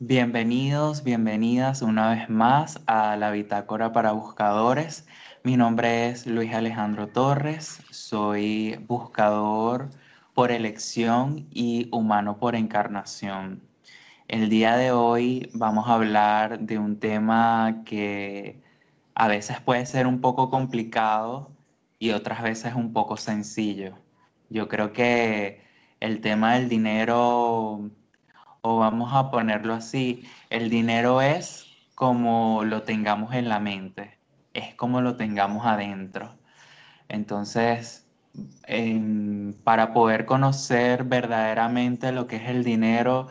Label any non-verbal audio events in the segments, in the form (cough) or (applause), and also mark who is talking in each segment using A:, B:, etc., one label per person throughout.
A: Bienvenidos, bienvenidas una vez más a la Bitácora para Buscadores. Mi nombre es Luis Alejandro Torres, soy buscador por elección y humano por encarnación. El día de hoy vamos a hablar de un tema que a veces puede ser un poco complicado y otras veces un poco sencillo. Yo creo que el tema del dinero o vamos a ponerlo así, el dinero es como lo tengamos en la mente, es como lo tengamos adentro. Entonces, para poder conocer verdaderamente lo que es el dinero,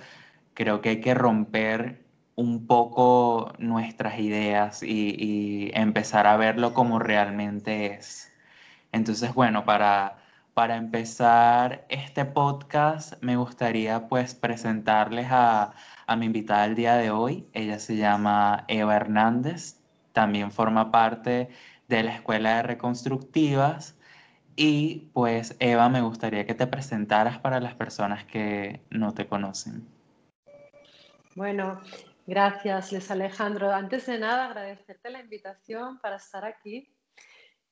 A: creo que hay que romper un poco nuestras ideas y, y empezar a verlo como realmente es. Entonces, bueno, para para empezar este podcast, me gustaría pues presentarles a, mi invitada del día de hoy. Ella se llama Eva Hernández, también forma parte de la Escuela de Reconstructivas. Y pues Eva, me gustaría que te presentaras para las personas que no te conocen.
B: Bueno, gracias, Les Alejandro. Antes de nada, agradecerte la invitación para estar aquí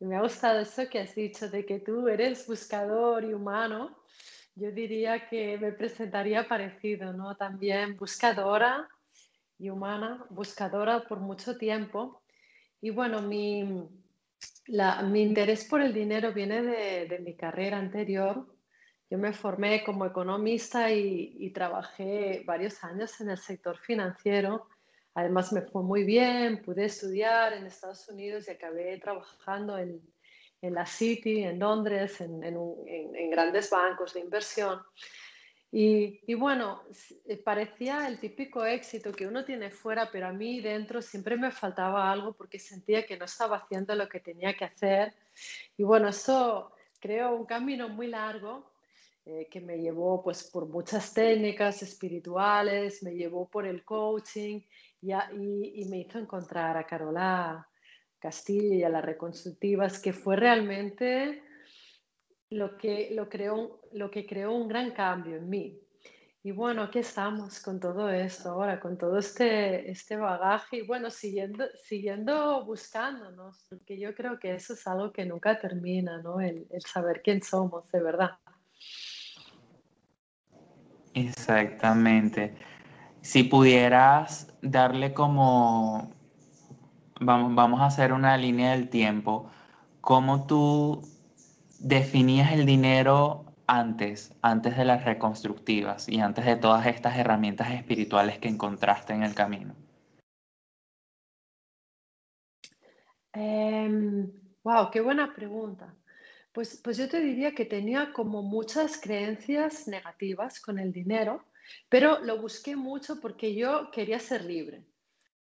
B: me ha gustado eso que has dicho de que tú eres buscador y humano. Yo diría que me presentaría parecido, ¿no? También buscadora y humana, buscadora por mucho tiempo. Y bueno, mi, interés por el dinero viene de, mi carrera anterior. Yo me formé como economista y trabajé varios años en el sector financiero Además me fue muy bien, pude estudiar en Estados Unidos y acabé trabajando en, en la City, en Londres, en, en, grandes bancos de inversión. Y, y, bueno, eh, parecía el típico éxito que uno tiene fuera, pero a mí dentro siempre me faltaba algo porque sentía que no estaba haciendo lo que tenía que hacer. Y bueno, eso creó un camino muy largo eh, que me llevó pues por muchas técnicas espirituales, me llevó por el coaching y, me hizo encontrar a Carola Castillo y a las reconstructivas, que fue realmente lo que, lo, creó, lo que creó un gran cambio en mí. Y bueno, aquí estamos con todo esto ahora, con todo este, este bagaje y bueno, siguiendo, siguiendo buscándonos, porque yo creo que eso es algo que nunca termina, ¿no? El, el saber quién somos, de verdad.
A: Exactamente. Si pudieras darle como, vamos, vamos a hacer una línea del tiempo, ¿cómo tú definías el dinero antes, antes de las reconstructivas y antes de todas estas herramientas espirituales que encontraste en el camino?
B: wow, em, qué buena pregunta. Pues, pues yo te diría que tenía como muchas creencias negativas con el dinero pero lo busqué mucho porque yo quería ser libre.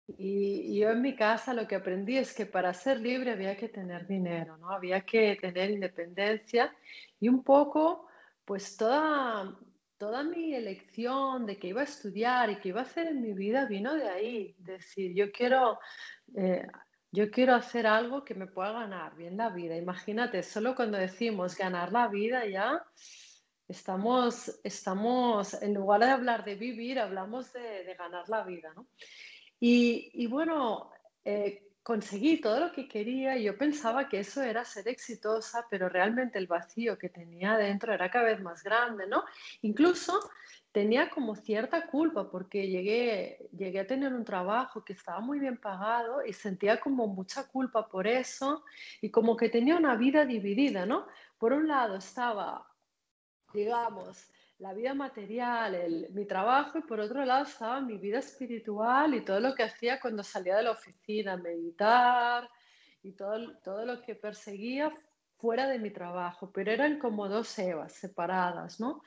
B: Y, yo en mi casa lo que aprendí es que para ser libre había que tener dinero, ¿no? Había que tener independencia y un poco, pues toda, toda mi elección de que iba a estudiar y que iba a hacer en mi vida vino de ahí. Decir, yo quiero, eh, yo quiero hacer algo que me pueda ganar bien la vida. Imagínate, solo cuando decimos ganar la vida ya Estamos, estamos, en lugar de hablar de vivir, hablamos de, ganar la vida, ¿no? Y, bueno, eh, conseguí todo lo que quería y yo pensaba que eso era ser exitosa, pero realmente el vacío que tenía dentro era cada vez más grande, ¿no? Incluso tenía como cierta culpa porque llegué, llegué a tener un trabajo que estaba muy bien pagado y sentía como mucha culpa por eso y como que tenía una vida dividida, ¿no? Por un lado estaba digamos, la vida material, mi trabajo y por otro lado estaba mi vida espiritual y todo lo que hacía cuando salía de la oficina, meditar y todo, todo lo que perseguía fuera de mi trabajo, pero eran como dos Evas separadas, ¿no?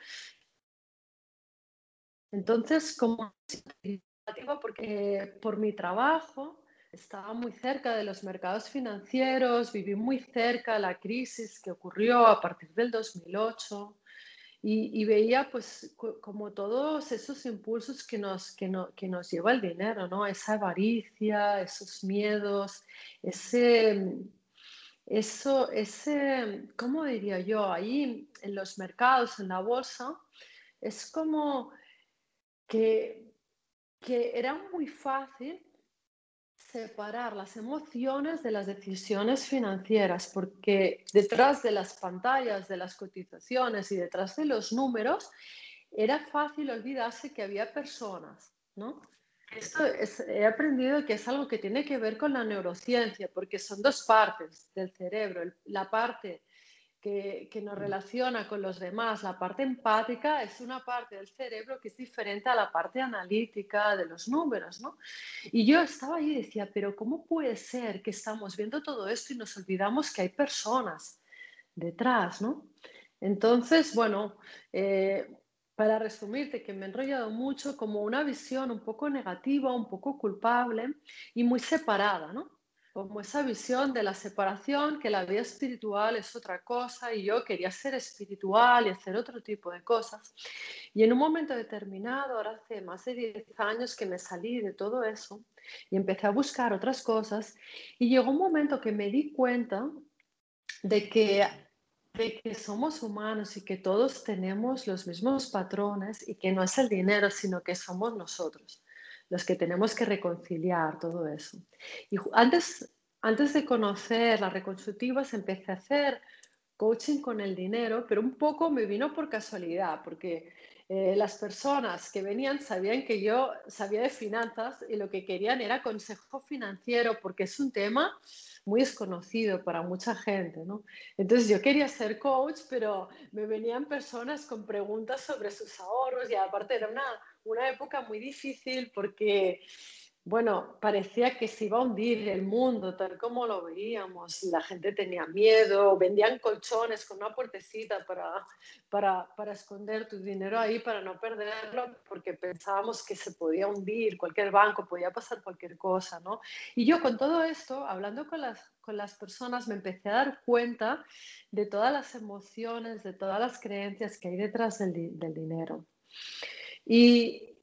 B: Entonces, como porque por mi trabajo estaba muy cerca de los mercados financieros, viví muy cerca la crisis que ocurrió a partir del 2008 y, veía pues como todos esos impulsos que nos, que, no, que nos lleva el dinero, ¿no? Esa avaricia, esos miedos, ese, eso, ese, ¿cómo diría yo? Ahí en los mercados, en la bolsa, es como que que era muy fácil separar las emociones de las decisiones financieras, porque detrás de las pantallas, de las cotizaciones y detrás de los números, era fácil olvidarse que había personas, ¿no? Esto he aprendido que es algo que tiene que ver con la neurociencia, porque son dos partes del cerebro, la parte que, nos relaciona con los demás, la parte empática es una parte del cerebro que es diferente a la parte analítica de los números, ¿no? Y yo estaba ahí y decía, pero ¿cómo puede ser que estamos viendo todo esto y nos olvidamos que hay personas detrás, ¿no? Entonces, bueno, eh, para resumirte, que me he enrollado mucho, como una visión un poco negativa, un poco culpable y muy separada, ¿no? Como esa visión de la separación, que la vida espiritual es otra cosa y yo quería ser espiritual y hacer otro tipo de cosas. Y en un momento determinado, ahora hace más de 10 años que me salí de todo eso y empecé a buscar otras cosas y llegó un momento que me di cuenta de que, de que somos humanos y que todos tenemos los mismos patrones y que no es el dinero, sino que somos nosotros los que tenemos que reconciliar todo eso. Y antes, antes de conocer las reconstructivas, empecé a hacer coaching con el dinero, pero un poco me vino por casualidad, porque eh, las personas que venían sabían que yo sabía de finanzas y lo que querían era consejo financiero, porque es un tema muy desconocido para mucha gente, ¿no? Entonces yo quería ser coach, pero me venían personas con preguntas sobre sus ahorros y aparte era una, una época muy difícil porque, bueno, parecía que se iba a hundir el mundo tal como lo veíamos. La gente tenía miedo, vendían colchones con una puertecita para, para, para esconder tu dinero ahí, para no perderlo, porque pensábamos que se podía hundir, cualquier banco, podía pasar cualquier cosa, ¿no? Y yo con todo esto, hablando con las, con las personas, me empecé a dar cuenta de todas las emociones, de todas las creencias que hay detrás del, del dinero. Y,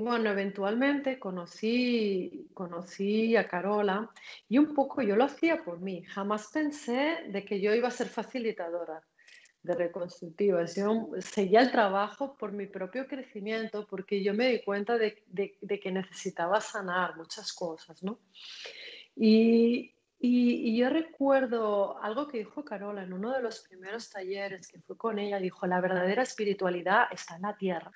B: bueno, eventualmente conocí, conocí a Carola y un poco yo lo hacía por mí. Jamás pensé de que yo iba a ser facilitadora de reconstructivas. Yo seguía el trabajo por mi propio crecimiento porque yo me di cuenta de, que necesitaba sanar muchas cosas, ¿no? Y, y, yo recuerdo algo que dijo Carola en uno de los primeros talleres que fue con ella, dijo, la verdadera espiritualidad está en la tierra.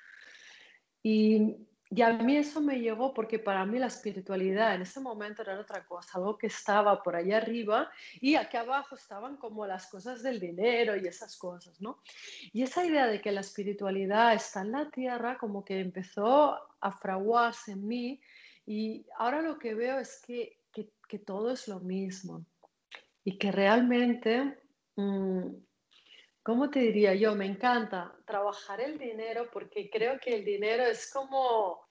B: Y, y, a mí eso me llegó porque para mí la espiritualidad en ese momento era otra cosa, algo que estaba por allá arriba y aquí abajo estaban como las cosas del dinero y esas cosas, ¿no? Y esa idea de que la espiritualidad está en la tierra como que empezó a fraguarse en mí y ahora lo que veo es que, que, que todo es lo mismo y que realmente... Mmm, ¿cómo te diría yo? Me encanta trabajar el dinero porque creo que el dinero es como,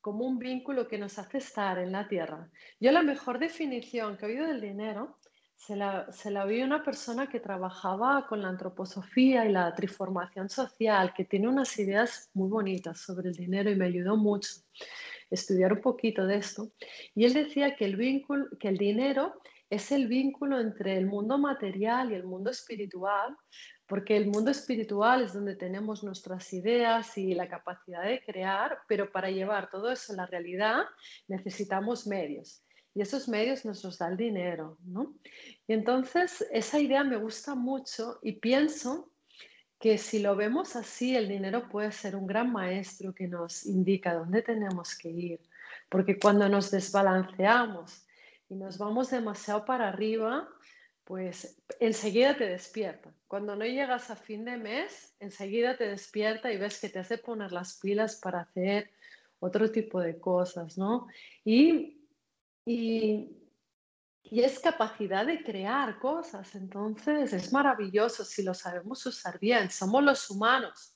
B: como un vínculo que nos hace estar en la tierra. Yo la mejor definición que he oído del dinero se la, se la vi una persona que trabajaba con la antroposofía y la triformación social, que tiene unas ideas muy bonitas sobre el dinero y me ayudó mucho estudiar un poquito de esto. Y él decía que el, vínculo, que el dinero es el vínculo entre el mundo material y el mundo espiritual, porque el mundo espiritual es donde tenemos nuestras ideas y la capacidad de crear, pero para llevar todo eso a la realidad necesitamos medios. Y esos medios nos los da el dinero, ¿no? Y entonces esa idea me gusta mucho y pienso que si lo vemos así, el dinero puede ser un gran maestro que nos indica dónde tenemos que ir. Porque cuando nos desbalanceamos y nos vamos demasiado para arriba, pues enseguida te despierta. Cuando no llegas a fin de mes, enseguida te despierta y ves que te hace poner las pilas para hacer otro tipo de cosas, ¿no? Y, y, y es capacidad de crear cosas, entonces es maravilloso si lo sabemos usar bien. Somos los humanos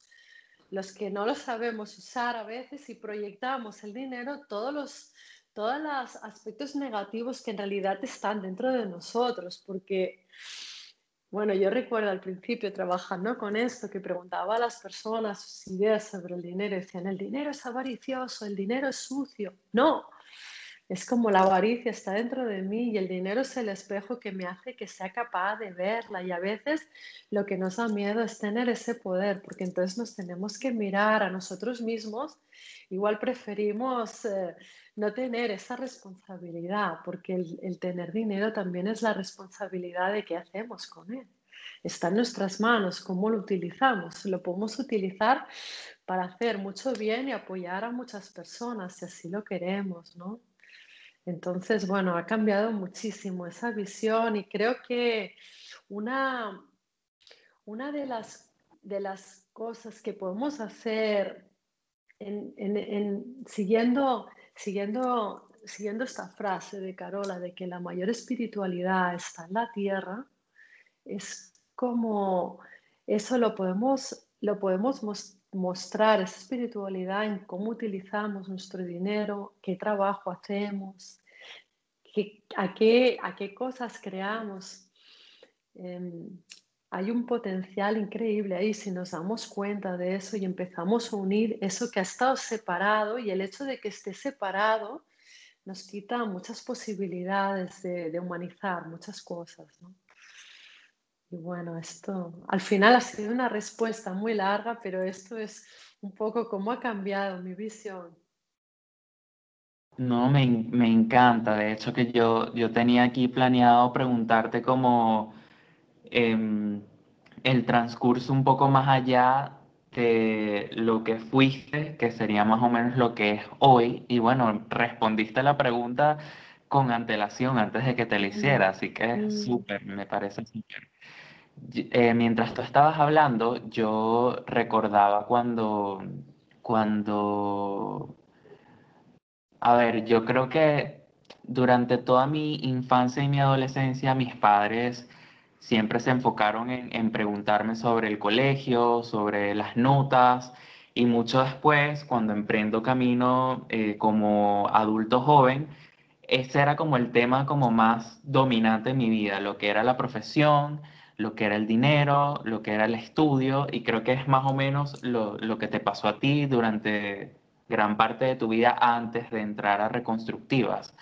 B: los que no lo sabemos usar a veces y proyectamos el dinero, todos los todos los aspectos negativos que en realidad están dentro de nosotros, porque, bueno, yo recuerdo al principio trabajando con esto, que preguntaba a las personas sus ideas sobre el dinero, decían, el dinero es avaricioso, el dinero es sucio. No, es como la avaricia está dentro de mí y el dinero es el espejo que me hace que sea capaz de verla. Y a veces lo que nos da miedo es tener ese poder, porque entonces nos tenemos que mirar a nosotros mismos. Igual preferimos eh, no tener esa responsabilidad, porque el, tener dinero también es la responsabilidad de qué hacemos con él. Está en nuestras manos, cómo lo utilizamos. Lo podemos utilizar para hacer mucho bien y apoyar a muchas personas, si así lo queremos, ¿no? Entonces, bueno, ha cambiado muchísimo esa visión y creo que una, una de, las, de las cosas que podemos hacer en, siguiendo, siguiendo, siguiendo esta frase de Carola de que la mayor espiritualidad está en la tierra, es como eso lo podemos, lo podemos mostrar esa espiritualidad en cómo utilizamos nuestro dinero, qué trabajo hacemos, a, qué, a qué cosas creamos. Em, hay un potencial increíble ahí si nos damos cuenta de eso y empezamos a unir eso que ha estado separado y el hecho de que esté separado nos quita muchas posibilidades de, humanizar muchas cosas. Y bueno, esto al final ha sido una respuesta muy larga, pero esto es un poco cómo ha cambiado mi visión.
A: No, me, encanta. De hecho, que yo, yo tenía aquí planeado preguntarte como em, el transcurso un poco más allá de lo que fuiste, que sería más o menos lo que es hoy. Y bueno, respondiste la pregunta con antelación antes de que te la hiciera, así que es mm. súper, me parece súper. Eh, mientras tú estabas hablando, yo recordaba cuando, cuando, a ver, yo creo que durante toda mi infancia y mi adolescencia, mis padres siempre se enfocaron en, preguntarme sobre el colegio, sobre las notas, y mucho después, cuando emprendo camino eh, como adulto joven, ese era como el tema como más dominante en mi vida, lo que era la profesión, lo que era el dinero, lo que era el estudio, y creo que es más o menos lo, que te pasó a ti durante gran parte de tu vida antes de entrar a reconstructivas.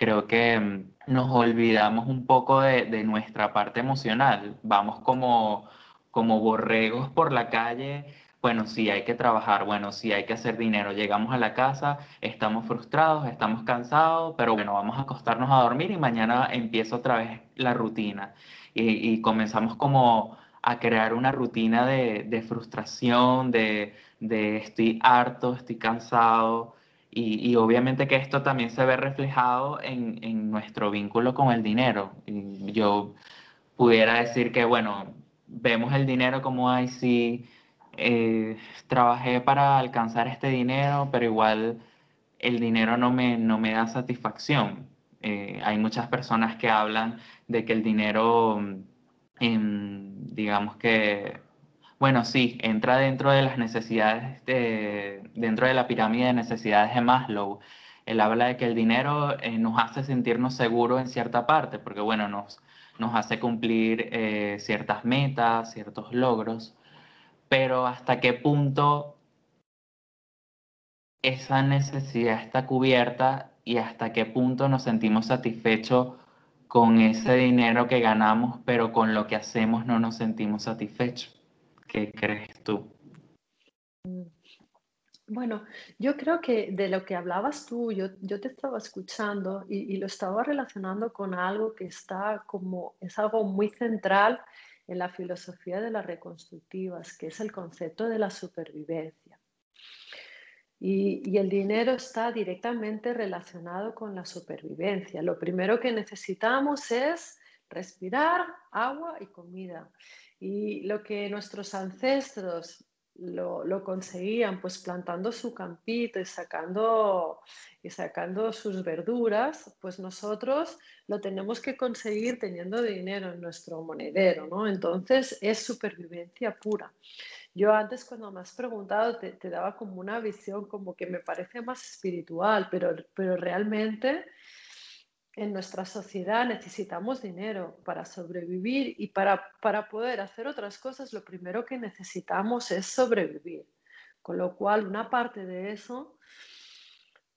A: Creo que mm, nos olvidamos un poco de, nuestra parte emocional, vamos como, como borregos por la calle bueno, sí hay que trabajar, bueno, sí hay que hacer dinero. Llegamos a la casa, estamos frustrados, estamos cansados, pero bueno, vamos a acostarnos a dormir y mañana empieza otra vez la rutina y, comenzamos como a crear una rutina de, frustración, de, estoy harto, estoy cansado. Y, obviamente que esto también se ve reflejado en, nuestro vínculo con el dinero. Yo pudiera decir que, bueno, vemos el dinero como, ay, sí, eh, trabajé para alcanzar este dinero, pero igual el dinero no me, no me da satisfacción. Eh, hay muchas personas que hablan de que el dinero, em, digamos que, bueno, sí, entra dentro de las necesidades, dentro de la pirámide de necesidades de Maslow. Él habla de que el dinero eh, nos hace sentirnos seguros en cierta parte, porque, bueno, nos, nos hace cumplir eh, ciertas metas, ciertos logros, pero hasta qué punto esa necesidad está cubierta y hasta qué punto nos sentimos satisfechos con ese dinero que ganamos, pero con lo que hacemos no nos sentimos satisfechos. ¿Qué crees tú?
B: Mm. Bueno, yo creo que de lo que hablabas tú, yo, yo te estaba escuchando y, y, lo estaba relacionando con algo que está como, es algo muy central en la filosofía de las reconstructivas, que es el concepto de la supervivencia. Y, el dinero está directamente relacionado con la supervivencia. Lo primero que necesitamos es respirar, agua y comida. Y lo que nuestros ancestros lo, conseguían, pues plantando su campito y sacando, y sacando sus verduras, pues nosotros lo tenemos que conseguir teniendo dinero en nuestro monedero, ¿no? Entonces es supervivencia pura. Yo antes cuando me has preguntado te, daba como una visión como que me parece más espiritual, pero, pero realmente en nuestra sociedad necesitamos dinero para sobrevivir y para, para poder hacer otras cosas lo primero que necesitamos es sobrevivir. Con lo cual una parte de eso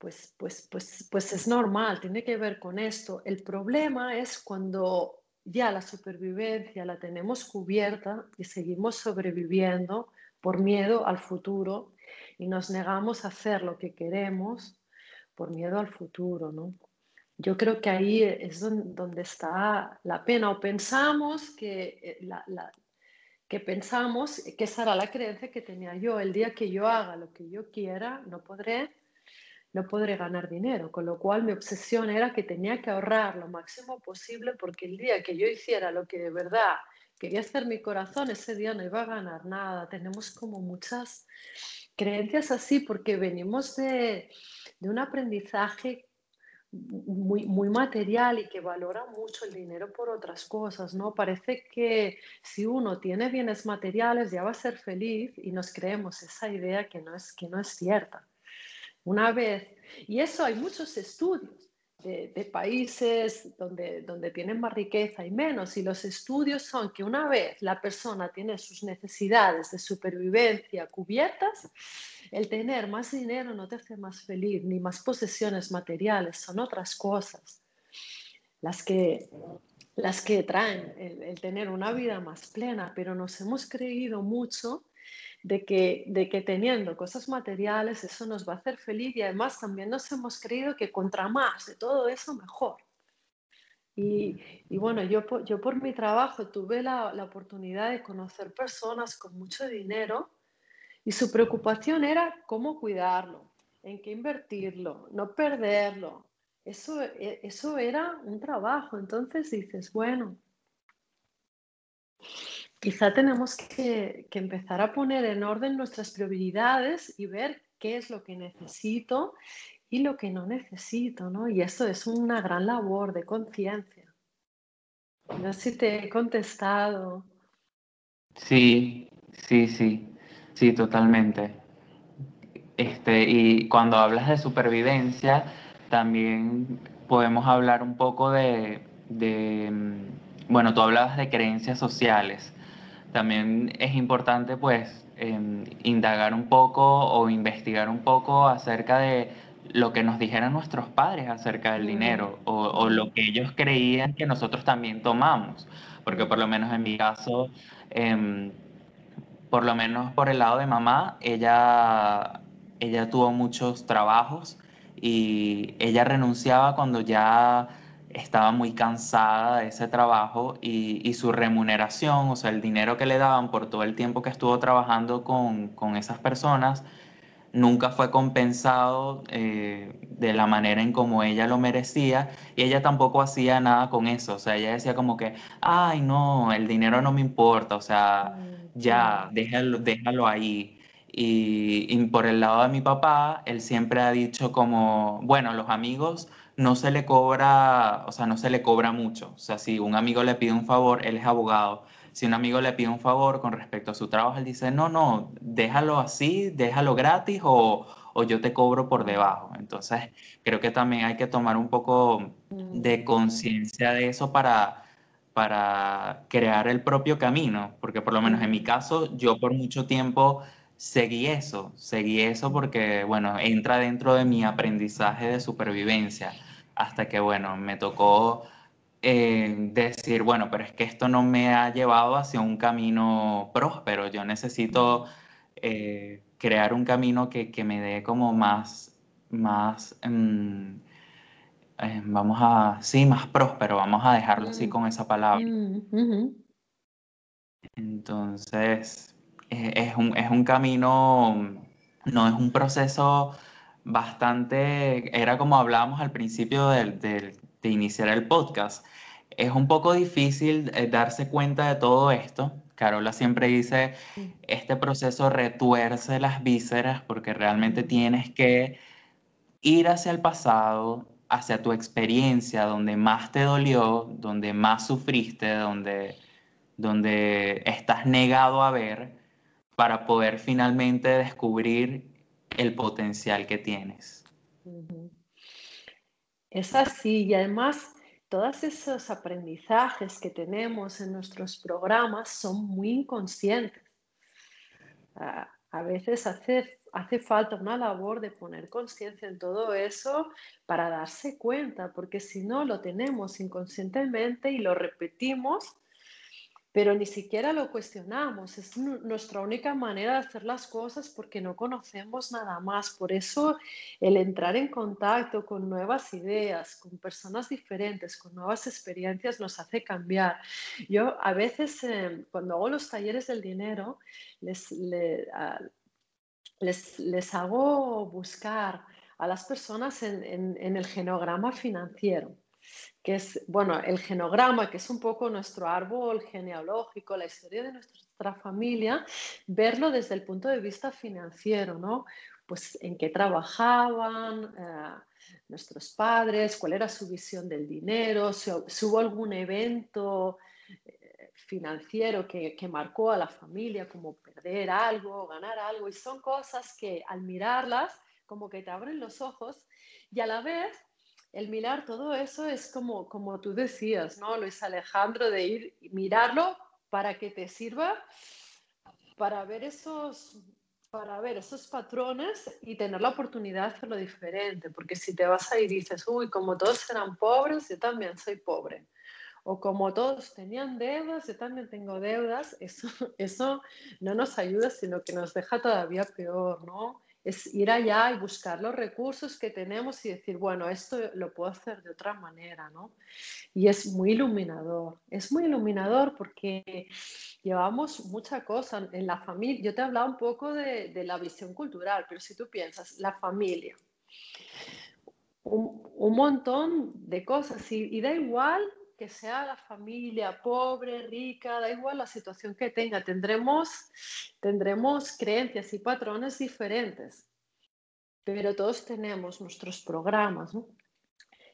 B: pues, pues, pues, pues es normal, tiene que ver con esto. El problema es cuando ya la supervivencia la tenemos cubierta y seguimos sobreviviendo por miedo al futuro y nos negamos a hacer lo que queremos por miedo al futuro, ¿no? Yo creo que ahí es donde está la pena. O pensamos que, eh, la, que pensamos que esa era la creencia que tenía yo. El día que yo haga lo que yo quiera, no podré no podré ganar dinero, con lo cual mi obsesión era que tenía que ahorrar lo máximo posible porque el día que yo hiciera lo que de verdad quería hacer mi corazón, ese día no iba a ganar nada. Tenemos como muchas creencias así porque venimos de, un aprendizaje muy, muy material y que valora mucho el dinero por otras cosas, ¿no? Parece que si uno tiene bienes materiales ya va a ser feliz y nos creemos esa idea que no es, que no es cierta. Una vez, y eso hay muchos estudios de, países donde, donde tienen más riqueza y menos, y los estudios son que una vez la persona tiene sus necesidades de supervivencia cubiertas, el tener más dinero no te hace más feliz, ni más posesiones materiales, son otras cosas las que, las que traen el tener una vida más plena, pero nos hemos creído mucho de que, de que teniendo cosas materiales eso nos va a hacer feliz y además también nos hemos creído que contra más de todo eso mejor. Y, y bueno, yo, yo por mi trabajo tuve la, la oportunidad de conocer personas con mucho dinero y su preocupación era cómo cuidarlo, en qué invertirlo, no perderlo. Eso, e, eso era un trabajo. Entonces dices, bueno, quizá tenemos que, empezar a poner en orden nuestras prioridades y ver qué es lo que necesito y lo que no necesito, ¿no? Y eso es una gran labor de conciencia. No sé si te he contestado.
A: Sí, sí, sí, sí, totalmente. Este, y cuando hablas de supervivencia, también podemos hablar un poco de, de mm, bueno, tú hablabas de creencias sociales también es importante pues em, indagar un poco o investigar un poco acerca de lo que nos dijeran nuestros padres acerca del dinero o, lo que ellos creían que nosotros también tomamos. Porque por lo menos en mi caso, em, por lo menos por el lado de mamá, ella, ella tuvo muchos trabajos y ella renunciaba cuando ya estaba muy cansada de ese trabajo y, su remuneración, o sea, el dinero que le daban por todo el tiempo que estuvo trabajando con, esas personas, nunca fue compensado eh, de la manera en como ella lo merecía y ella tampoco hacía nada con eso, o sea, ella decía como que, ay, no, el dinero no me importa, o sea, mm, ya, déjalo, déjalo ahí. Y, y por el lado de mi papá, él siempre ha dicho como, bueno, los amigos no se le cobra, o sea, no se le cobra mucho. O sea, si un amigo le pide un favor, él es abogado. Si un amigo le pide un favor con respecto a su trabajo, él dice, no, no, déjalo así, déjalo gratis o, yo te cobro por debajo. Entonces, creo que también hay que tomar un poco de mm. conciencia de eso para, para crear el propio camino, porque por lo menos en mi caso, yo por mucho tiempo seguí eso, seguí eso porque, bueno, entra dentro de mi aprendizaje de supervivencia, hasta que, bueno, me tocó eh, decir, bueno, pero es que esto no me ha llevado hacia un camino próspero, yo necesito eh, crear un camino que, me dé como más, más, mm, eh, vamos a, sí, más próspero, vamos a dejarlo así mm. con esa palabra. Mm, Entonces, es, un, es un camino, no es un proceso bastante, era como hablábamos al principio de, iniciar el podcast, es un poco difícil eh, darse cuenta de todo esto. Carola siempre dice, este proceso retuerce las vísceras porque realmente tienes que ir hacia el pasado, hacia tu experiencia, donde más te dolió, donde más sufriste, donde, donde estás negado a ver para poder finalmente descubrir el potencial que tienes.
B: Es así y además todos esos aprendizajes que tenemos en nuestros programas son muy inconscientes. A veces hace, hace falta una labor de poner conciencia en todo eso para darse cuenta, porque si no lo tenemos inconscientemente y lo repetimos, pero ni siquiera lo cuestionamos. Es nuestra única manera de hacer las cosas porque no conocemos nada más. Por eso el entrar en contacto con nuevas ideas, con personas diferentes, con nuevas experiencias nos hace cambiar. Yo a veces eh, cuando hago los talleres del dinero, les, les, hago buscar a las personas en el genograma financiero que es, bueno, el genograma, que es un poco nuestro árbol genealógico, la historia de nuestra familia, verlo desde el punto de vista financiero, ¿no? Pues en qué trabajaban eh, nuestros padres, cuál era su visión del dinero, si, hubo algún evento eh, financiero que, que, marcó a la familia, como perder algo, ganar algo, y son cosas que al mirarlas, como que te abren los ojos y a la vez el mirar todo eso es como, como tú decías, ¿no, Luis Alejandro? De ir y mirarlo para que te sirva para ver esos para ver esos patrones y tener la oportunidad de hacerlo diferente, porque si te vas ahí y dices, uy, como todos eran pobres, yo también soy pobre, o como todos tenían deudas, yo también tengo deudas, eso, (laughs) eso no nos ayuda, sino que nos deja todavía peor, ¿no? Es ir allá y buscar los recursos que tenemos y decir, bueno, esto lo puedo hacer de otra manera, ¿no? Y es muy iluminador, es muy iluminador porque llevamos mucha cosa en la familia. Yo te he hablado un poco de, la visión cultural, pero si tú piensas, la familia, un, montón de cosas y da igual que sea la familia pobre, rica, da igual la situación que tenga, tendremos, tendremos creencias y patrones diferentes, pero todos tenemos nuestros programas,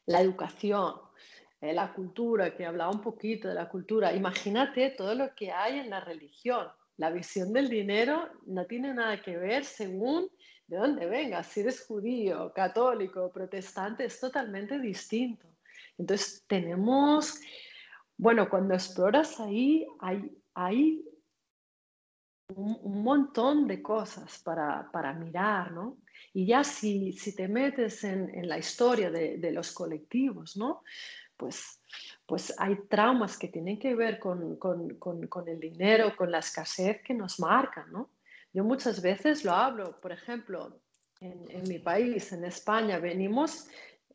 B: la educación, eh, la cultura, que hablaba un poquito de la cultura. Imagínate todo lo que hay en la religión. La visión del dinero no tiene nada que ver según de dónde vengas, si eres judío, católico, protestante, es totalmente distinto. Entonces tenemos, bueno, cuando exploras ahí, hay, un, montón de cosas para, mirar, ¿no? Y ya si, si te metes en, la historia de, los colectivos, ¿no? Pues, pues hay traumas que tienen que ver con, el dinero, con la escasez que nos marcan, ¿no? Yo muchas veces lo hablo, por ejemplo, en, en mi país, en España, venimos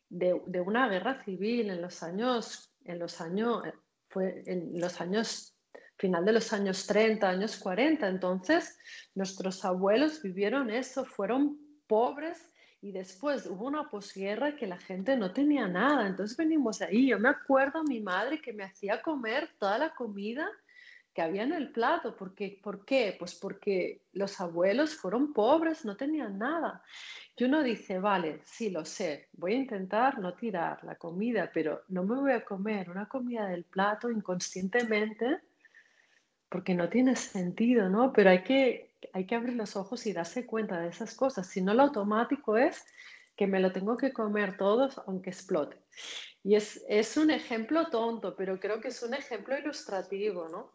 B: de, una guerra civil en los años, en los años, fue en los años, final de los años 30, años 40. Entonces, nuestros abuelos vivieron eso, fueron pobres y después hubo una posguerra que la gente no tenía nada. Entonces venimos ahí. Yo me acuerdo a mi madre que me hacía comer toda la comida que había en el plato. Porque, ¿Por qué? Pues porque los abuelos fueron pobres, no tenían nada. Y uno dice, vale, sí, lo sé, voy a intentar no tirar la comida, pero no me voy a comer una comida del plato inconscientemente porque no tiene sentido, ¿no? Pero hay que, hay que abrir los ojos y darse cuenta de esas cosas. Si no, lo automático es que me lo tengo que comer todos aunque explote. Y es, es un ejemplo tonto, pero creo que es un ejemplo ilustrativo, ¿no?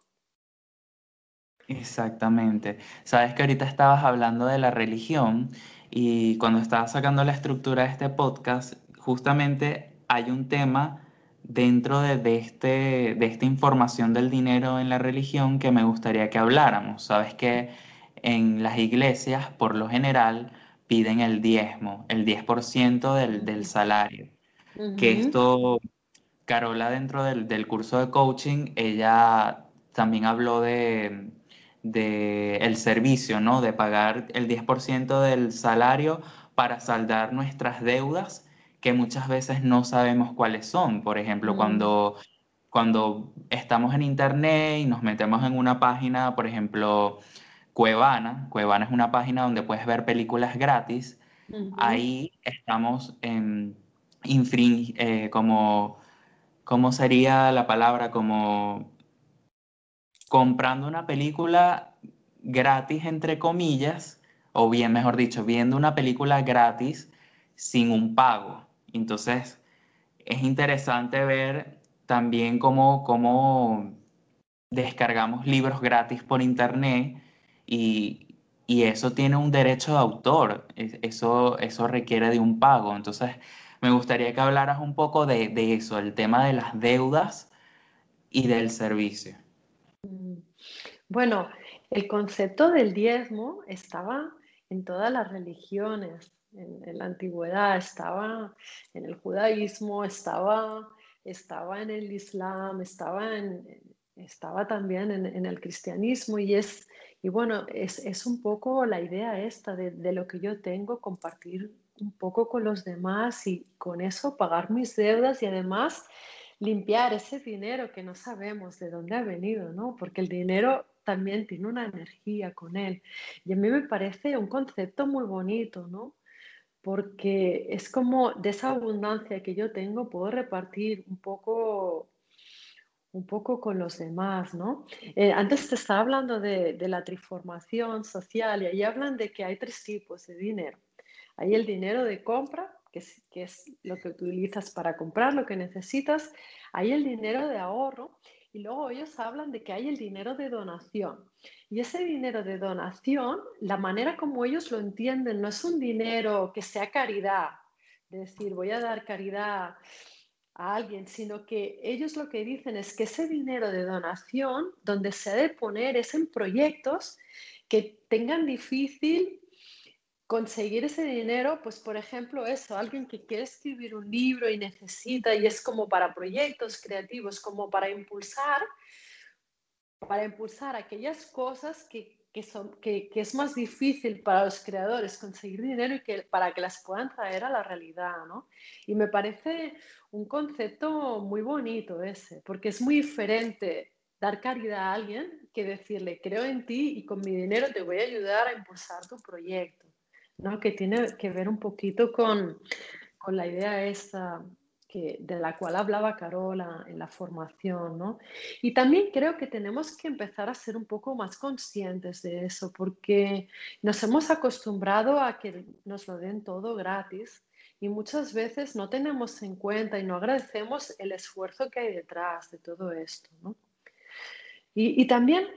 A: Exactamente. Sabes que ahorita estabas hablando de la religión y cuando estaba sacando la estructura de este podcast, justamente hay un tema dentro de, este, de esta información del dinero en la religión que me gustaría que habláramos. Sabes que en las iglesias, por lo general, piden el diezmo, el 10% del, del salario. Que esto, Carola, dentro del, del curso de coaching, ella también habló de de el servicio, ¿no? De pagar el 10% del salario para saldar nuestras deudas que muchas veces no sabemos cuáles son. Por ejemplo, mm. cuando, cuando estamos en internet y nos metemos en una página, por ejemplo, Cuevana, Cuevana es una página donde puedes ver películas gratis, ahí estamos en eh, como, ¿cómo sería la palabra? Como comprando una película gratis, entre comillas, o bien, mejor dicho, viendo una película gratis sin un pago. Entonces, es interesante ver también cómo, cómo descargamos libros gratis por internet y, y eso tiene un derecho de autor, eso, eso requiere de un pago. Entonces, me gustaría que hablaras un poco de, de eso, el tema de las deudas y del servicio.
B: Bueno, el concepto del diezmo estaba en todas las religiones. En, la antigüedad estaba en el judaísmo, estaba, estaba en el islam, estaba, en, estaba también en, el cristianismo y es, y bueno, es, un poco la idea esta de, de, lo que yo tengo, compartir un poco con los demás y con eso pagar mis deudas y además limpiar ese dinero que no sabemos de dónde ha venido, ¿no? Porque el dinero también tiene una energía con él. Y a mí me parece un concepto muy bonito, ¿no? Porque es como de esa abundancia que yo tengo, puedo repartir un poco un poco con los demás, ¿no? Eh, antes te estaba hablando de, la transformación social y ahí hablan de que hay tres tipos de dinero. Hay el dinero de compra, que es, que es lo que utilizas para comprar lo que necesitas. Hay el dinero de ahorro y luego ellos hablan de que hay el dinero de donación. Y ese dinero de donación, la manera como ellos lo entienden, no es un dinero que sea caridad, de decir, voy a dar caridad a alguien, sino que ellos lo que dicen es que ese dinero de donación, donde se ha de poner es en proyectos que tengan difícil conseguir ese dinero, pues por ejemplo eso, alguien que quiere escribir un libro y necesita, y es como para proyectos creativos, como para impulsar, para impulsar aquellas cosas que, son, que, es más difícil para los creadores conseguir dinero y que para que las puedan traer a la realidad, ¿no? Y me parece un concepto muy bonito ese, porque es muy diferente dar caridad a alguien que decirle, creo en ti y con mi dinero te voy a ayudar a impulsar tu proyecto. ¿No? que tiene que ver un poquito con, con la idea esta que, de la cual hablaba Carola en la formación. ¿no? Y también creo que tenemos que empezar a ser un poco más conscientes de eso, porque nos hemos acostumbrado a que nos lo den todo gratis y muchas veces no tenemos en cuenta y no agradecemos el esfuerzo que hay detrás de todo esto. ¿no? Y, y también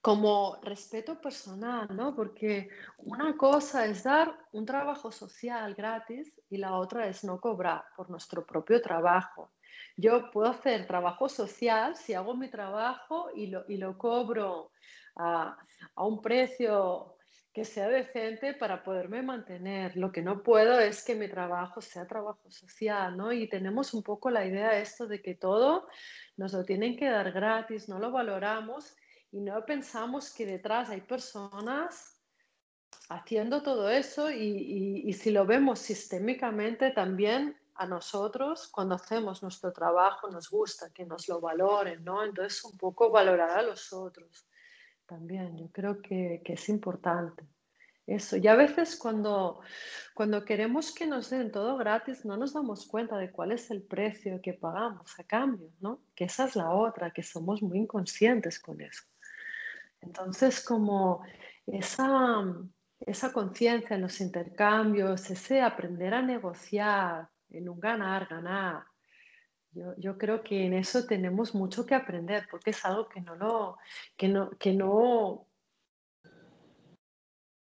B: como respeto personal, ¿no? Porque una cosa es dar un trabajo social gratis y la otra es no cobrar por nuestro propio trabajo. Yo puedo hacer trabajo social si hago mi trabajo y lo, y lo cobro a, a un precio que sea decente para poderme mantener. Lo que no puedo es que mi trabajo sea trabajo social, ¿no? Y tenemos un poco la idea esto de que todo nos lo tienen que dar gratis, no lo valoramos y no pensamos que detrás hay personas haciendo todo eso y, si lo vemos sistémicamente también a nosotros cuando hacemos nuestro trabajo nos gusta que nos lo valoren, ¿no? Entonces un poco valorar a los otros también, yo creo que, que es importante. Eso, y a veces cuando, cuando queremos que nos den todo gratis, no nos damos cuenta de cuál es el precio que pagamos a cambio, ¿no? Que esa es la otra, que somos muy inconscientes con eso. Entonces, como esa, esa conciencia en los intercambios, ese aprender a negociar en un ganar, ganar, yo, yo, creo que en eso tenemos mucho que aprender porque es algo que no lo, que no, que no,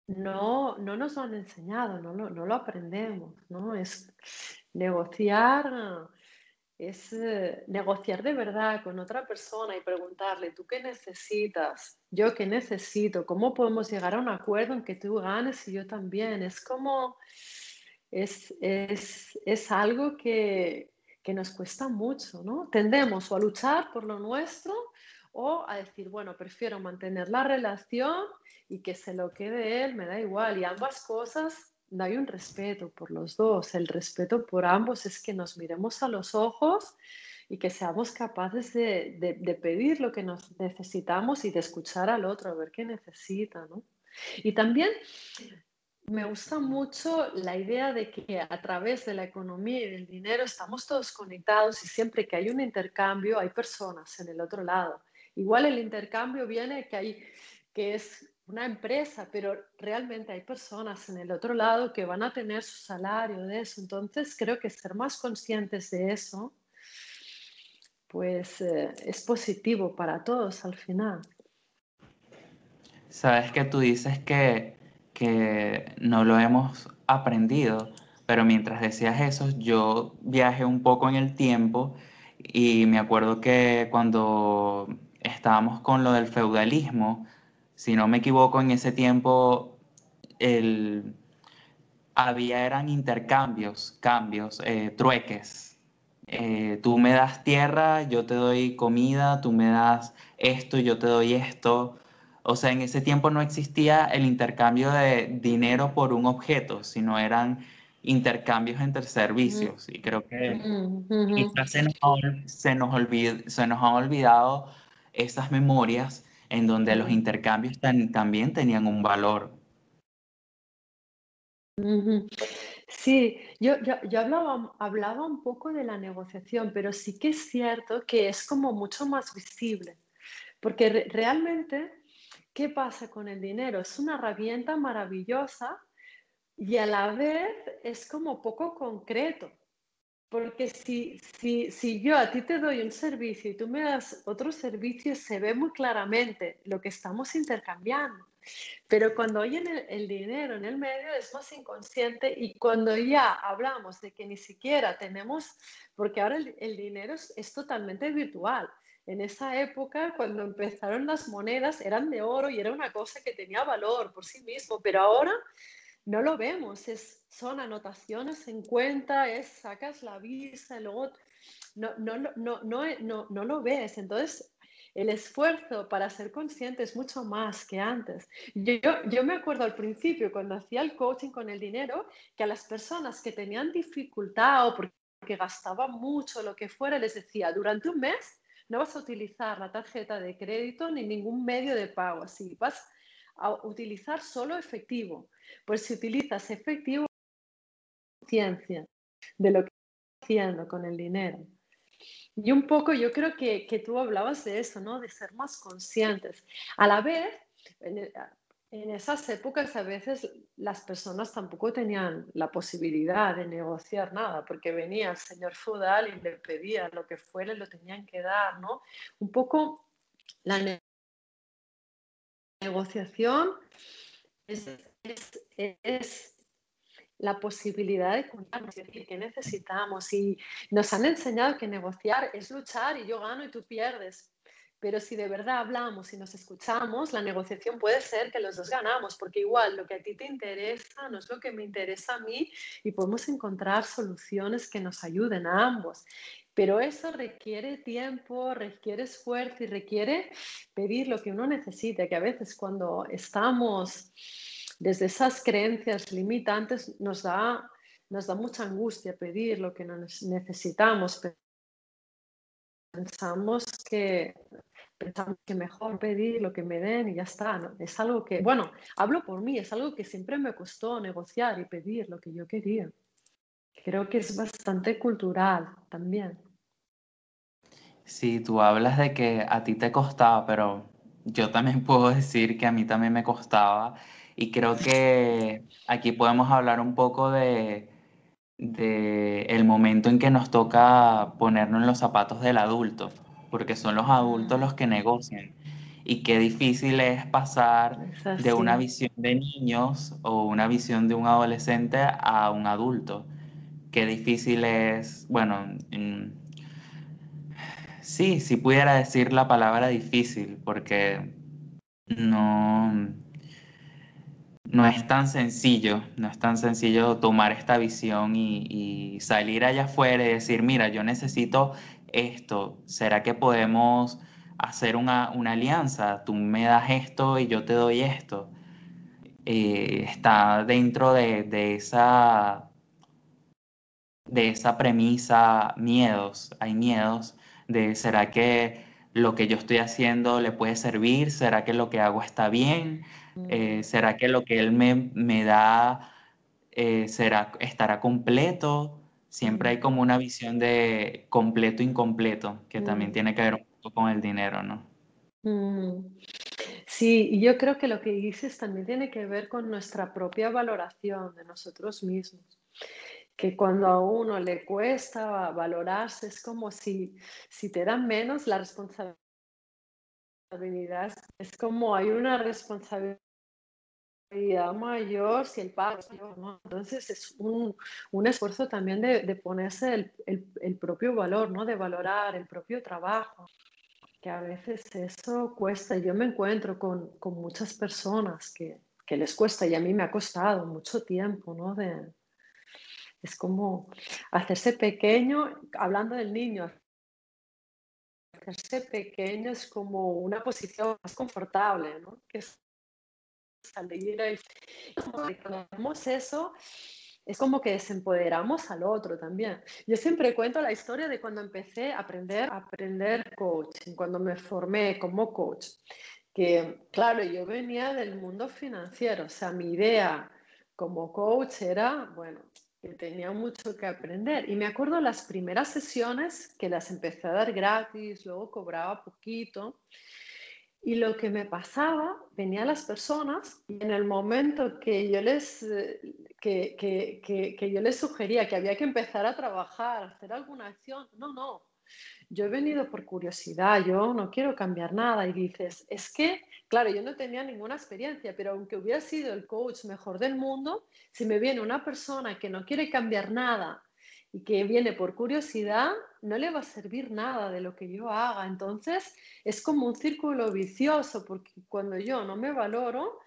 B: no, no nos lo han enseñado, no lo, no lo aprendemos, ¿no? Es negociar es eh, negociar de verdad con otra persona y preguntarle, ¿tú qué necesitas? ¿Yo qué necesito? ¿Cómo podemos llegar a un acuerdo en que tú ganes y yo también? Es como, es, es, es algo que, que nos cuesta mucho, ¿no? Tendemos o a luchar por lo nuestro o a decir, bueno, prefiero mantener la relación y que se lo quede él, me da igual. Y ambas cosas no hay un respeto por los dos. El respeto por ambos es que nos miremos a los ojos y que seamos capaces de, pedir lo que nos necesitamos y de escuchar al otro, a ver qué necesita. ¿no? Y también me gusta mucho la idea de que a través de la economía y del dinero estamos todos conectados y siempre que hay un intercambio hay personas en el otro lado. Igual el intercambio viene que hay que es una empresa, pero realmente hay personas en el otro lado que van a tener su salario de eso. Entonces, creo que ser más conscientes de eso, pues eh, es positivo para todos al final.
A: Sabes que tú dices que, que no lo hemos aprendido, pero mientras decías eso, yo viajé un poco en el tiempo y me acuerdo que cuando estábamos con lo del feudalismo, si no me equivoco, en ese tiempo el, había eran intercambios, cambios, eh, trueques. Eh, tú me das tierra, yo te doy comida, tú me das esto, yo te doy esto. O sea, en ese tiempo no existía el intercambio de dinero por un objeto, sino eran intercambios entre servicios. Y creo que quizás se nos, se, nos se nos han olvidado esas memorias en donde los intercambios también tenían un valor.
B: Sí, yo, yo, hablaba, hablaba un poco de la negociación, pero sí que es cierto que es como mucho más visible, porque realmente, ¿qué pasa con el dinero? Es una herramienta maravillosa y a la vez es como poco concreto. Porque si, si, si, yo a ti te doy un servicio y tú me das otro servicio, se ve muy claramente lo que estamos intercambiando. Pero cuando hay el, el, dinero en el medio es más inconsciente y cuando ya hablamos de que ni siquiera tenemos, porque ahora el, el dinero es, es, totalmente virtual. En esa época, cuando empezaron las monedas, eran de oro y era una cosa que tenía valor por sí mismo, pero ahora no lo vemos, es, son anotaciones en cuenta, es sacas la visa, luego no, no, no, no, no, no lo ves. Entonces, el esfuerzo para ser consciente es mucho más que antes. Yo, yo, me acuerdo al principio, cuando hacía el coaching con el dinero, que a las personas que tenían dificultad o porque gastaban mucho, lo que fuera, les decía, durante un mes no vas a utilizar la tarjeta de crédito ni ningún medio de pago, así vas a utilizar solo efectivo. Pues si utilizas efectivo, ciencia de lo que estás haciendo con el dinero. Y un poco yo creo que, que, tú hablabas de eso, ¿no? De ser más conscientes. A la vez, en, en, esas épocas a veces las personas tampoco tenían la posibilidad de negociar nada, porque venía el señor feudal y le pedía lo que fuera, lo tenían que dar, ¿no? Un poco la negociación es, la posibilidad de contarnos, decir, que necesitamos. Y nos han enseñado que negociar es luchar y yo gano y tú pierdes. Pero si de verdad hablamos y nos escuchamos, la negociación puede ser que los dos ganamos, porque igual lo que a ti te interesa no es lo que me interesa a mí y podemos encontrar soluciones que nos ayuden a ambos. Pero eso requiere tiempo, requiere esfuerzo y requiere pedir lo que uno necesite, que a veces cuando estamos desde esas creencias limitantes nos da, nos da mucha angustia pedir lo que necesitamos. Pensamos que, pensamos que mejor pedir lo que me den y ya está. ¿no? Es algo que, bueno, hablo por mí, es algo que siempre me costó negociar y pedir lo que yo quería. Creo que es bastante cultural también.
A: Sí, tú hablas de que a ti te costaba, pero yo también (laughs) puedo decir que a mí también me costaba. Y creo que aquí podemos hablar un poco de, de el momento en que nos toca ponernos en los zapatos del adulto, porque son los adultos los que negocian. Y qué difícil es pasar de una visión de niños o una visión de un adolescente a un adulto. Qué difícil es, bueno, Sí, sí pudiera decir la palabra difícil, porque no, no es tan sencillo, no es tan sencillo tomar esta visión y, salir allá afuera y decir, mira, yo necesito esto, ¿será que podemos hacer una, alianza? Tú me das esto y yo te doy esto. Eh, está dentro de, de, esa, de esa premisa miedos, hay miedos de será que lo que yo estoy haciendo le puede servir, será que lo que hago está bien, eh, será que lo que él me, me da eh, será, estará completo. Siempre hay como una visión de completo incompleto, que también tiene que ver un poco con el dinero, ¿no?
B: Sí, y yo creo que lo que dices también tiene que ver con nuestra propia valoración de nosotros mismos que cuando a uno le cuesta valorarse, es como si, si te dan menos, la responsabilidad es como hay una responsabilidad mayor si el pago. Entonces es un, un esfuerzo también de, ponerse el, el, propio valor, ¿no? De valorar el propio trabajo, que a veces eso cuesta. Yo me encuentro con, con muchas personas que, que, les cuesta y a mí me ha costado mucho tiempo, ¿no? De, es como hacerse pequeño, hablando del niño, hacerse pequeño es como una posición más confortable, ¿no? Que salir cuando hacemos eso, es como que desempoderamos al otro también. Yo siempre cuento la historia de cuando empecé a aprender, a aprender coaching, cuando me formé como coach. Que, claro, yo venía del mundo financiero, o sea, mi idea como coach era, bueno, que tenía mucho que aprender. Y me acuerdo las primeras sesiones que las empecé a dar gratis, luego cobraba poquito. Y lo que me pasaba, venían las personas y en el momento que yo les, eh, que, que, que, yo les sugería que había que empezar a trabajar, hacer alguna acción, no, no, yo he venido por curiosidad, yo no quiero cambiar nada. Y dices, es que, claro, yo no tenía ninguna experiencia, pero aunque hubiera sido el coach mejor del mundo, si me viene una persona que no quiere cambiar nada y que viene por curiosidad, no le va a servir nada de lo que yo haga. Entonces, es como un círculo vicioso, porque cuando yo no me valoro,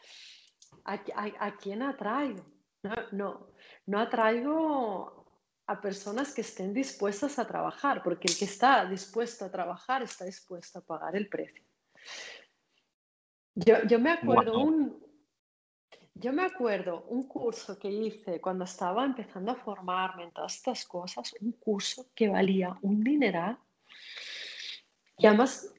B: ¿a, a, quién atraigo? No, no, no atraigo a personas que estén dispuestas a trabajar, porque el que está dispuesto a trabajar está dispuesto a pagar el precio. Yo, yo me acuerdo un, yo me acuerdo un curso que hice cuando estaba empezando a formarme en todas estas cosas, un curso que valía un dineral y además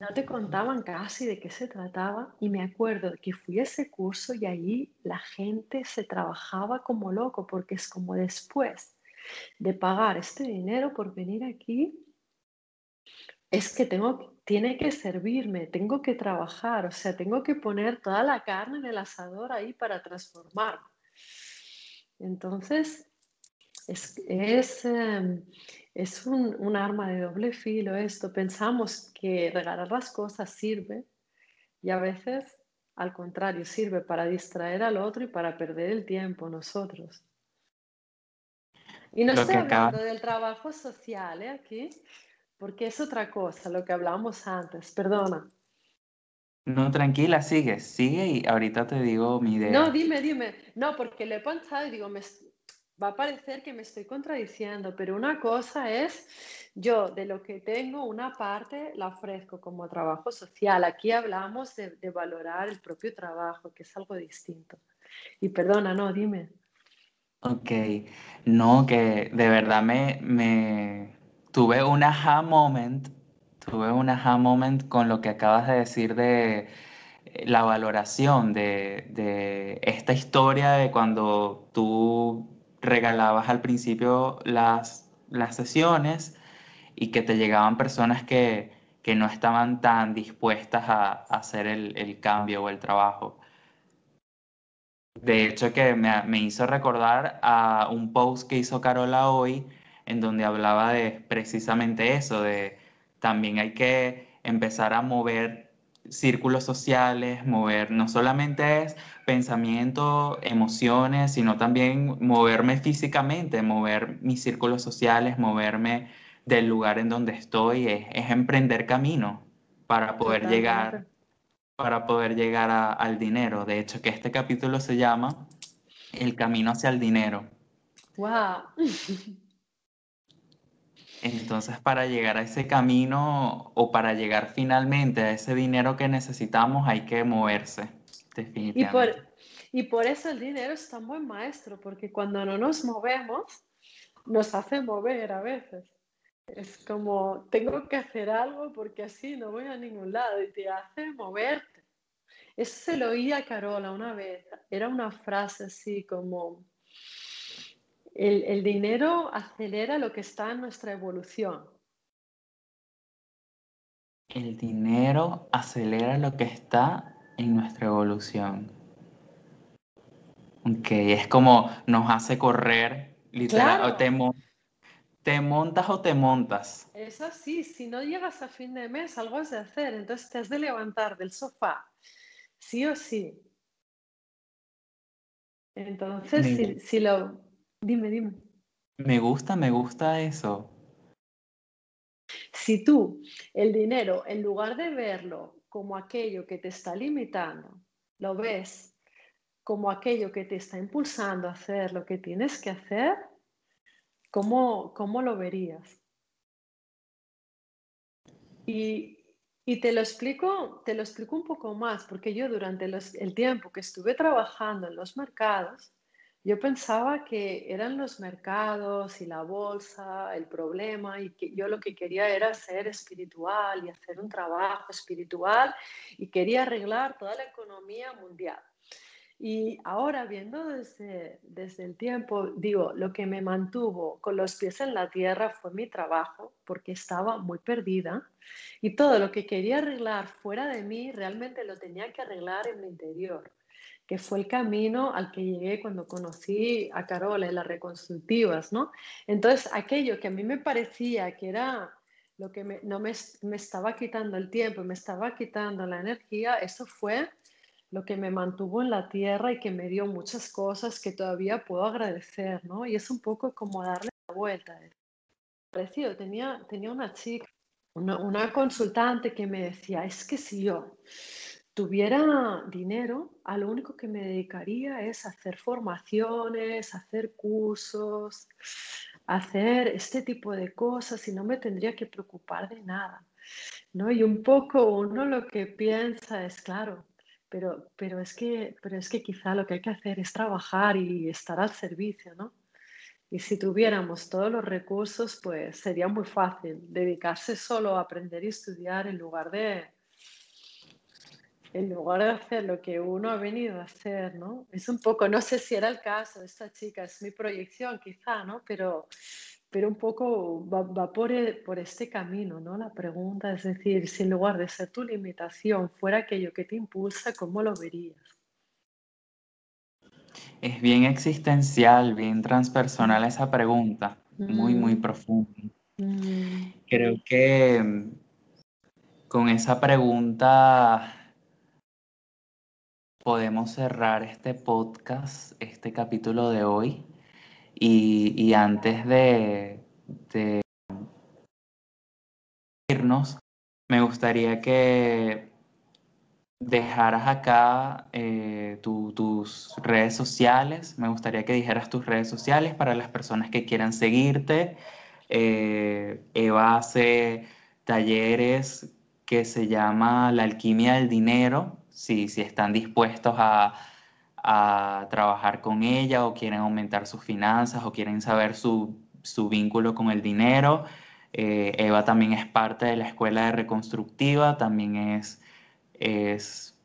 B: no te contaban casi de qué se trataba y me acuerdo que fui a ese curso y ahí la gente se trabajaba como loco porque es como después de pagar este dinero por venir aquí, es que tengo, tiene que servirme, tengo que trabajar, o sea, tengo que poner toda la carne en el asador ahí para transformar. Entonces, es, es, em, es un, un, arma de doble filo esto. Pensamos que regalar las cosas sirve y a veces, al contrario, sirve para distraer al otro y para perder el tiempo nosotros. Y no estoy hablando del trabajo social ¿eh? aquí, porque es otra cosa, lo que hablábamos antes, perdona.
A: No, tranquila, sigue, sigue y ahorita te digo mi idea.
B: No, dime, dime. No, porque le he pensado y digo, me, va a parecer que me estoy contradiciendo, pero una cosa es, yo de lo que tengo, una parte la ofrezco como trabajo social. Aquí hablamos de, de valorar el propio trabajo, que es algo distinto. Y perdona, no, dime.
A: Ok, no, que de verdad me, me, tuve un aha moment, tuve un aha moment con lo que acabas de decir de eh, la valoración de, esta historia de cuando tú regalabas al principio las, las sesiones y que te llegaban personas que, no estaban tan dispuestas a, hacer el, cambio o el trabajo. De hecho, que me, me hizo recordar a un post que hizo Carola hoy, en donde hablaba de precisamente eso, de también hay que empezar a mover círculos sociales, mover no solamente es pensamiento, emociones, sino también moverme físicamente, mover mis círculos sociales, moverme del lugar en donde estoy, es, emprender camino para poder llegar para poder llegar al dinero. De hecho, que este capítulo se llama El camino hacia el dinero.
B: Wow. (laughs)
A: Entonces, para llegar a ese camino o para llegar finalmente a ese dinero que necesitamos, hay que moverse, definitivamente.
B: Y por, y por eso el dinero es tan buen maestro, porque cuando no nos movemos, nos hace mover a veces. Es como, tengo que hacer algo porque así no voy a ningún lado y te hace moverte. Eso se lo oí a Carola una vez. Era una frase así como, el, dinero acelera lo que está en nuestra evolución.
A: El dinero acelera lo que está en nuestra evolución. Ok, es como nos hace correr, literal, ¿Te montas o te montas?
B: Es así, si no llegas a fin de mes, algo has de hacer, entonces te has de levantar del sofá, sí o sí. Entonces, si, lo... Dime, dime.
A: Me gusta, me gusta eso.
B: Si tú el dinero, en lugar de verlo como aquello que te está limitando, lo ves como aquello que te está impulsando a hacer lo que tienes que hacer, ¿cómo, cómo lo verías? Y, te lo explico, te lo explico un poco más, porque yo durante el tiempo que estuve trabajando en los mercados, yo pensaba que eran los mercados y la bolsa el problema y que yo lo que quería era ser espiritual y hacer un trabajo espiritual y quería arreglar toda la economía mundial. Y ahora viendo desde, desde el tiempo, digo, lo que me mantuvo con los pies en la tierra fue mi trabajo, porque estaba muy perdida y todo lo que quería arreglar fuera de mí realmente lo tenía que arreglar en mi interior, que fue el camino al que llegué cuando conocí a Carola en las reconstructivas, ¿no? Entonces, aquello que a mí me parecía que era lo que no me, me estaba quitando el tiempo y me estaba quitando la energía, eso fue lo que me mantuvo en la tierra y que me dio muchas cosas que todavía puedo agradecer, ¿no? Y es un poco como darle la vuelta. Parecido, tenía, tenía una chica, una, una consultante que me decía, es que si yo tuviera dinero, a lo único que me dedicaría es hacer formaciones, hacer cursos, hacer este tipo de cosas y no me tendría que preocupar de nada. ¿no? Y un poco uno lo que piensa es, claro, pero, pero, es que, pero es que quizá lo que hay que hacer es trabajar y estar al servicio, ¿no? Y si tuviéramos todos los recursos, pues sería muy fácil dedicarse solo a aprender y estudiar en lugar de, en lugar de hacer lo que uno ha venido a hacer, ¿no? Es un poco, no sé si era el caso de esta chica, es mi proyección quizá, ¿no? Pero pero un poco va, por, por, este camino, ¿no? La pregunta es decir, si en lugar de ser tu limitación fuera aquello que te impulsa, ¿cómo lo verías?
A: Es bien existencial, bien transpersonal esa pregunta, muy, muy mm. profunda. Mm. Creo que mm, con esa pregunta podemos cerrar este podcast, este capítulo de hoy. Y, antes de, irnos, me gustaría que dejaras acá eh, tus redes sociales. Me gustaría que dijeras tus redes sociales para las personas que quieran seguirte. Eh, Eva hace talleres que se llama La alquimia del dinero, si, si están dispuestos a, a trabajar con ella o quieren aumentar sus finanzas o quieren saber su, vínculo con el dinero. Eh, Eva también es parte de la escuela de reconstructiva, también es, es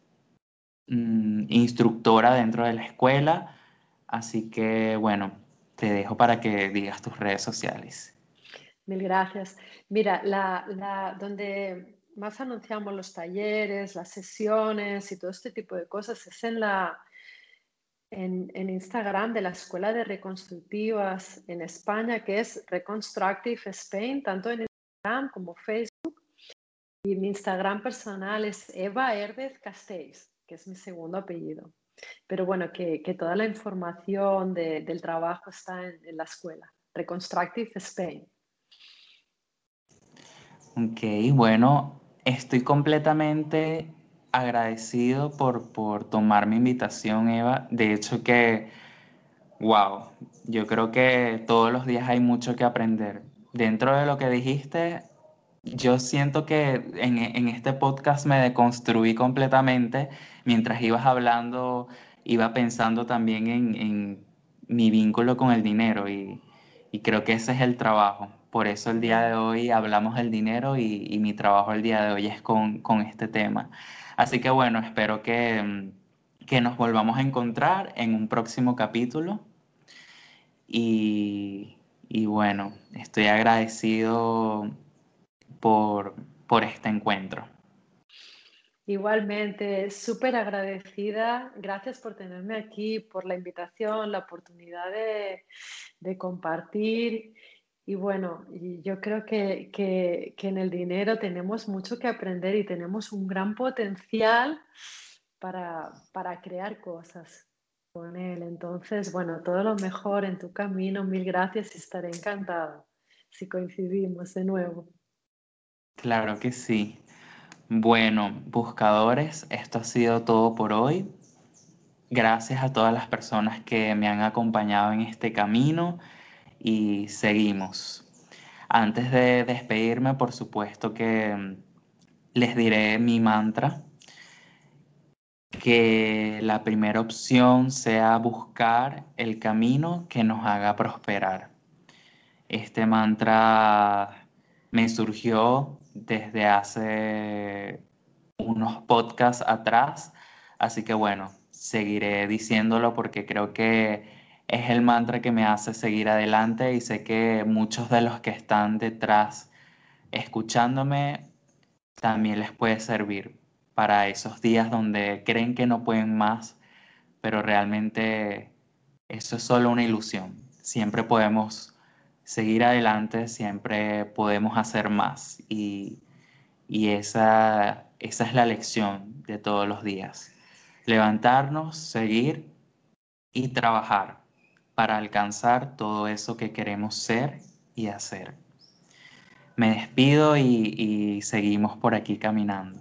A: mm, instructora dentro de la escuela. Así que bueno, te dejo para que digas tus redes sociales.
B: Mil gracias. Mira, la, donde más anunciamos los talleres, las sesiones y todo este tipo de cosas es en la, en, Instagram de la Escuela de Reconstructivas en España, que es Reconstructive Spain, tanto en Instagram como Facebook. Y mi Instagram personal es Eva Herbez Castells, que es mi segundo apellido. Pero bueno, que, toda la información del trabajo está en, en la escuela, Reconstructive Spain.
A: Ok, bueno, estoy completamente agradecido por, por tomar mi invitación, Eva. De hecho que, wow, yo creo que todos los días hay mucho que aprender. Dentro de lo que dijiste, yo siento que en, en este podcast me deconstruí completamente. Mientras ibas hablando, iba pensando también en, en mi vínculo con el dinero y, y, creo que ese es el trabajo. Por eso el día de hoy hablamos del dinero y, mi trabajo el día de hoy es con, con este tema. Así que bueno, espero que, que nos volvamos a encontrar en un próximo capítulo. Y, y bueno, estoy agradecido por, por este encuentro.
B: Igualmente, súper agradecida. Gracias por tenerme aquí, por la invitación, la oportunidad de, de compartir y bueno, yo creo que, que, que, en el dinero tenemos mucho que aprender y tenemos un gran potencial para, para crear cosas con él. Entonces, bueno, todo lo mejor en tu camino. Mil gracias y estaré encantado si coincidimos de nuevo.
A: Claro que sí. Bueno, buscadores, esto ha sido todo por hoy. Gracias a todas las personas que me han acompañado en este camino y seguimos. Antes de despedirme, por supuesto que mm, les diré mi mantra, que la primera opción sea buscar el camino que nos haga prosperar. Este mantra me surgió desde hace unos podcasts atrás, así que bueno, seguiré diciéndolo porque creo que es el mantra que me hace seguir adelante y sé que muchos de los que están detrás escuchándome también les puede servir para esos días donde creen que no pueden más, pero realmente eso es solo una ilusión. Siempre podemos seguir adelante, siempre podemos hacer más y, esa, esa es la lección de todos los días. Levantarnos, seguir y trabajar para alcanzar todo eso que queremos ser y hacer. Me despido y, seguimos por aquí caminando.